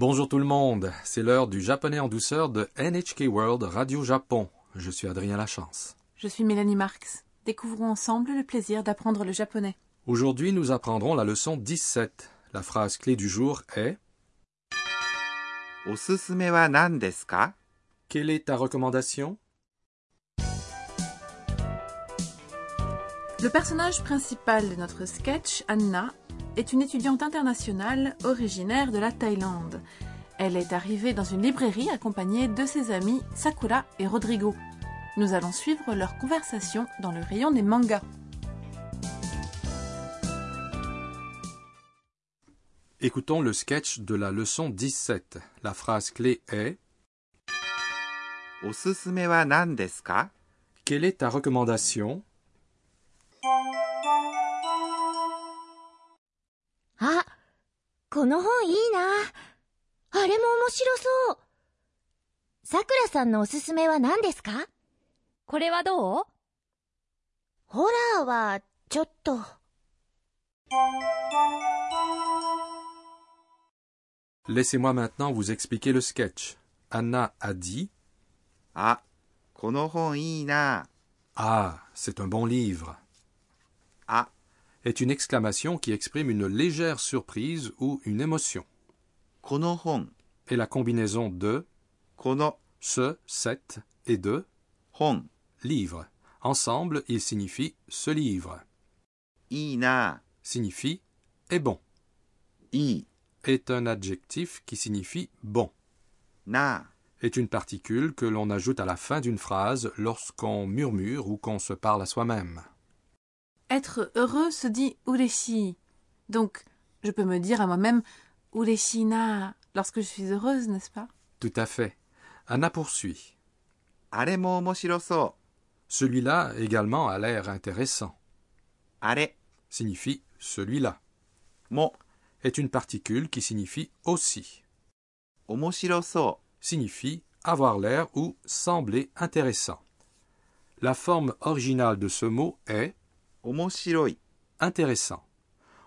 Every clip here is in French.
Bonjour tout le monde, c'est l'heure du japonais en douceur de NHK World Radio Japon. Je suis Adrien Lachance. Je suis Mélanie Marx. Découvrons ensemble le plaisir d'apprendre le japonais. Aujourd'hui, nous apprendrons la leçon 17. La phrase clé du jour est Quelle est ta recommandation? Le personnage principal de notre sketch, Anna, est une étudiante internationale originaire de la Thaïlande. Elle est arrivée dans une librairie accompagnée de ses amis Sakura et Rodrigo. Nous allons suivre leur conversation dans le rayon des mangas. Écoutons le sketch de la leçon 17. La phrase clé est Quelle est ta recommandation? この本いいな。あれも面白そう。さくらさんのおすすめは何ですかこれはどうホラーは、ちょっと。Laissez-moi maintenant vous expliquer le sketch. Anna a dit あ、この本いいな。Ah, c'est un bon livre あ、est une exclamation qui exprime une légère surprise ou une émotion. est la combinaison de ce, cette et de livre. Ensemble, il signifie ce livre. Ina signifie est bon. I est un adjectif qui signifie bon. Na est une particule que l'on ajoute à la fin d'une phrase lorsqu'on murmure ou qu'on se parle à soi-même. Être heureux se dit ureshi. Donc, je peux me dire à moi-même ureshina lorsque je suis heureuse, n'est-ce pas? Tout à fait. Anna poursuit. Aremo so. Celui-là également a l'air intéressant. Are signifie celui-là. Mo est une particule qui signifie aussi. Omoshiroso signifie avoir l'air ou sembler intéressant. La forme originale de ce mot est Intéressant.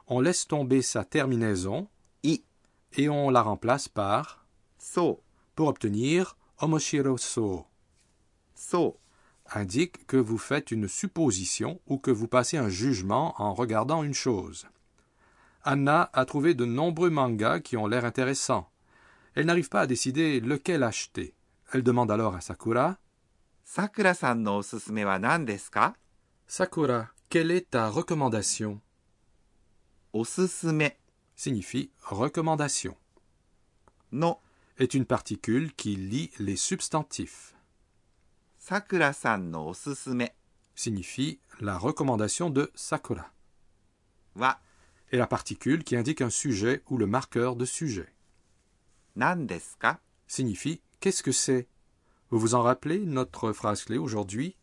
On laisse tomber sa terminaison i et on la remplace par so pour obtenir omoshiro so. So indique que vous faites une supposition ou que vous passez un jugement en regardant une chose. Anna a trouvé de nombreux mangas qui ont l'air intéressants. Elle n'arrive pas à décider lequel acheter. Elle demande alors à Sakura Sakura-san Sakura, quelle est ta recommandation おすすめ signifie recommandation. の Est une particule qui lie les substantifs. さくらさんのおすすめ Signifie la recommandation de Sakura. は Et la particule qui indique un sujet ou le marqueur de sujet. 何ですか signifie qu'est-ce que c'est Vous vous en rappelez notre phrase clé aujourd'hui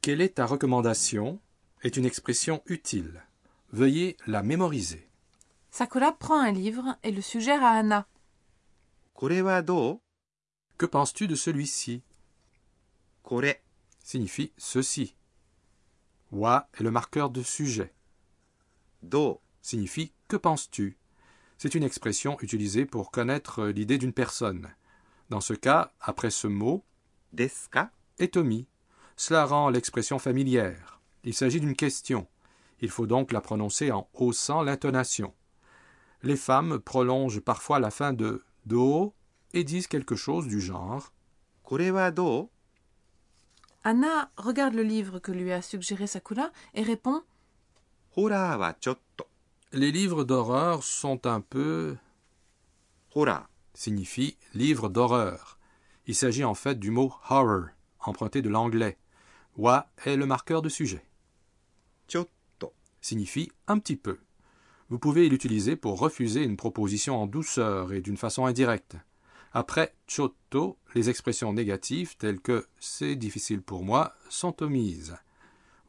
Quelle est ta recommandation est une expression utile. Veuillez la mémoriser. Sakura prend un livre et le suggère à Anna. Que penses-tu de celui-ci? Signifie ceci. Wa est le marqueur de sujet. Do signifie que penses-tu? C'est une expression utilisée pour connaître l'idée d'une personne. Dans ce cas, après ce mot, Deska Tommy. Cela rend l'expression familière. Il s'agit d'une question. Il faut donc la prononcer en haussant l'intonation. Les femmes prolongent parfois la fin de do et disent quelque chose du genre do Anna regarde le livre que lui a suggéré Sakura et répond Les livres d'horreur sont un peu. Hora signifie livre d'horreur. Il s'agit en fait du mot horror, emprunté de l'anglais. Wa est le marqueur de sujet. Chotto signifie un petit peu. Vous pouvez l'utiliser pour refuser une proposition en douceur et d'une façon indirecte. Après chotto, les expressions négatives telles que c'est difficile pour moi sont omises.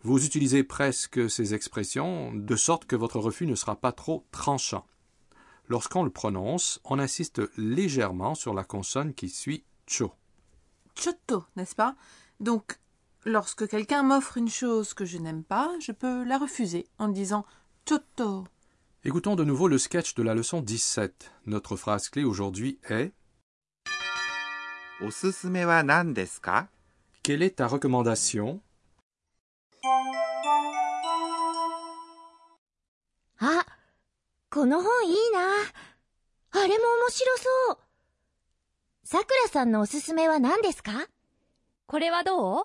Vous utilisez presque ces expressions de sorte que votre refus ne sera pas trop tranchant. Lorsqu'on le prononce, on insiste légèrement sur la consonne qui suit cho. Chotto, n'est-ce pas Donc, lorsque quelqu'un m'offre une chose que je n'aime pas, je peux la refuser en disant Chotto. Écoutons de nouveau le sketch de la leçon 17. Notre phrase clé aujourd'hui est おすすめは何ですか Quelle est ta recommandation あ、この本いいな。あれも面白そう。 さくらさんのおすすめは何ですかこれはどう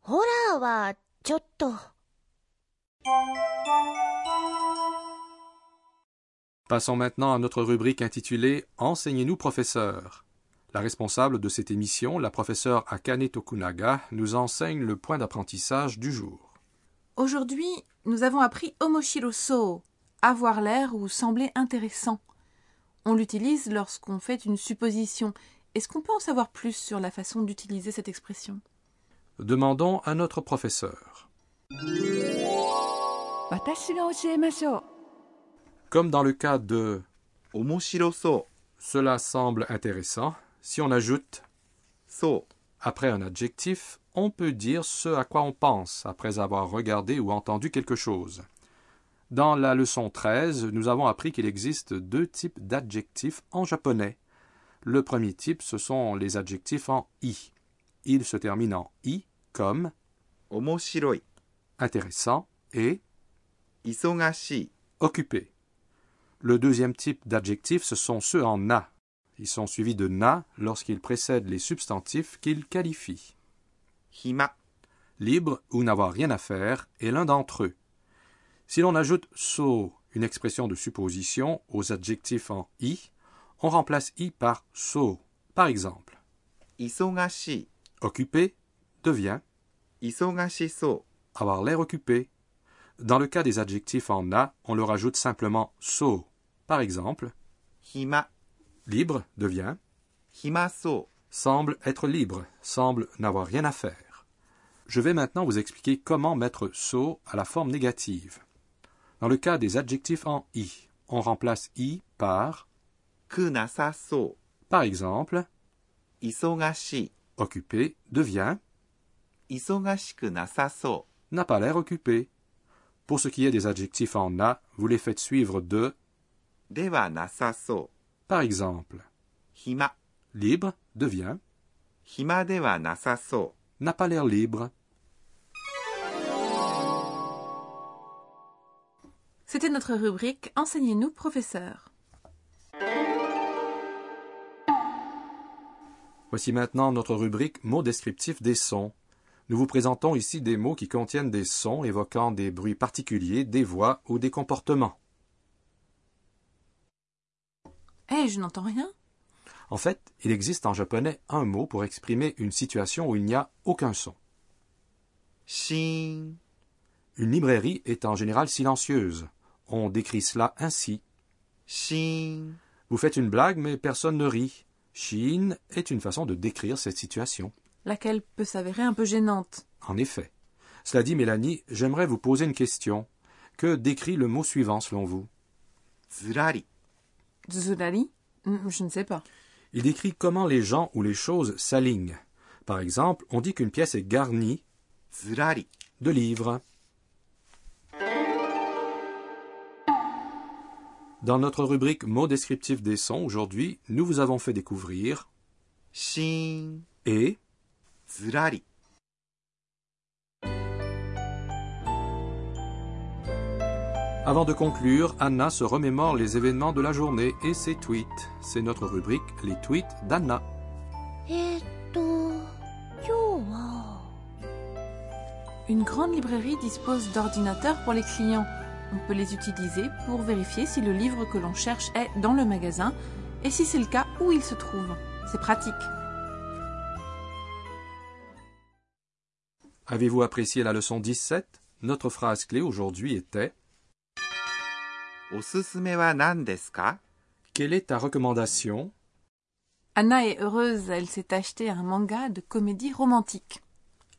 ホラーは、ちょっと。 Passons maintenant à notre rubrique intitulée Enseignez-nous, professeur. La responsable de cette émission, la professeure Akane Tokunaga, nous enseigne le point d'apprentissage du jour. Aujourd'hui, nous avons appris Omoshiro so, avoir l'air ou sembler intéressant. On l'utilise lorsqu'on fait une supposition. Est-ce qu'on peut en savoir plus sur la façon d'utiliser cette expression? Demandons à notre professeur. Comme dans le cas de cela semble intéressant. Si on ajoute so après un adjectif, on peut dire ce à quoi on pense après avoir regardé ou entendu quelque chose. Dans la leçon 13, nous avons appris qu'il existe deux types d'adjectifs en japonais. Le premier type, ce sont les adjectifs en i. Ils se terminent en i comme omoshiroi, intéressant et isogashi, occupé. Le deuxième type d'adjectifs, ce sont ceux en na. Ils sont suivis de na lorsqu'ils précèdent les substantifs qu'ils qualifient. Hima, libre ou n'avoir rien à faire, est l'un d'entre eux. Si l'on ajoute so, une expression de supposition, aux adjectifs en i, on remplace i par so. Par exemple, isogashi. Occupé devient isogashiso. Avoir l'air occupé. Dans le cas des adjectifs en a, on leur ajoute simplement so. Par exemple, hima. Libre devient himaso. Semble être libre, semble n'avoir rien à faire. Je vais maintenant vous expliquer comment mettre so à la forme négative. Dans le cas des adjectifs en i, on remplace i par kunasaso. Par exemple, isogashi. Occupé devient. N'a pas l'air occupé. Pour ce qui est des adjectifs en na, vous les faites suivre de nasaso. Par exemple, hima. Libre devient hima nasaso. N'a pas l'air libre. C'était notre rubrique Enseignez-nous, professeur. Voici maintenant notre rubrique Mots descriptifs des sons. Nous vous présentons ici des mots qui contiennent des sons évoquant des bruits particuliers, des voix ou des comportements. Eh, je n'entends rien. En fait, il existe en japonais un mot pour exprimer une situation où il n'y a aucun son. Shin. Une librairie est en général silencieuse. On décrit cela ainsi. Chine. Vous faites une blague, mais personne ne rit. Chine est une façon de décrire cette situation. Laquelle peut s'avérer un peu gênante. En effet. Cela dit, Mélanie, j'aimerais vous poser une question. Que décrit le mot suivant selon vous? Zurari. Zurari? Hmm, je ne sais pas. Il décrit comment les gens ou les choses s'alignent. Par exemple, on dit qu'une pièce est garnie de livres. Dans notre rubrique mots descriptifs des sons, aujourd'hui, nous vous avons fait découvrir Shin et Zurari. Avant de conclure, Anna se remémore les événements de la journée et ses tweets. C'est notre rubrique Les tweets d'Anna. Une grande librairie dispose d'ordinateurs pour les clients. On peut les utiliser pour vérifier si le livre que l'on cherche est dans le magasin et si c'est le cas où il se trouve. C'est pratique. Avez-vous apprécié la leçon 17 Notre phrase clé aujourd'hui était Quelle est ta recommandation? Anna est heureuse, elle s'est acheté un manga de comédie romantique.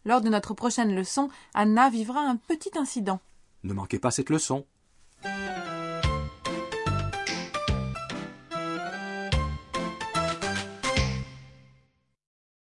Lors de notre prochaine leçon, Anna vivra un petit incident. Ne manquez pas cette leçon.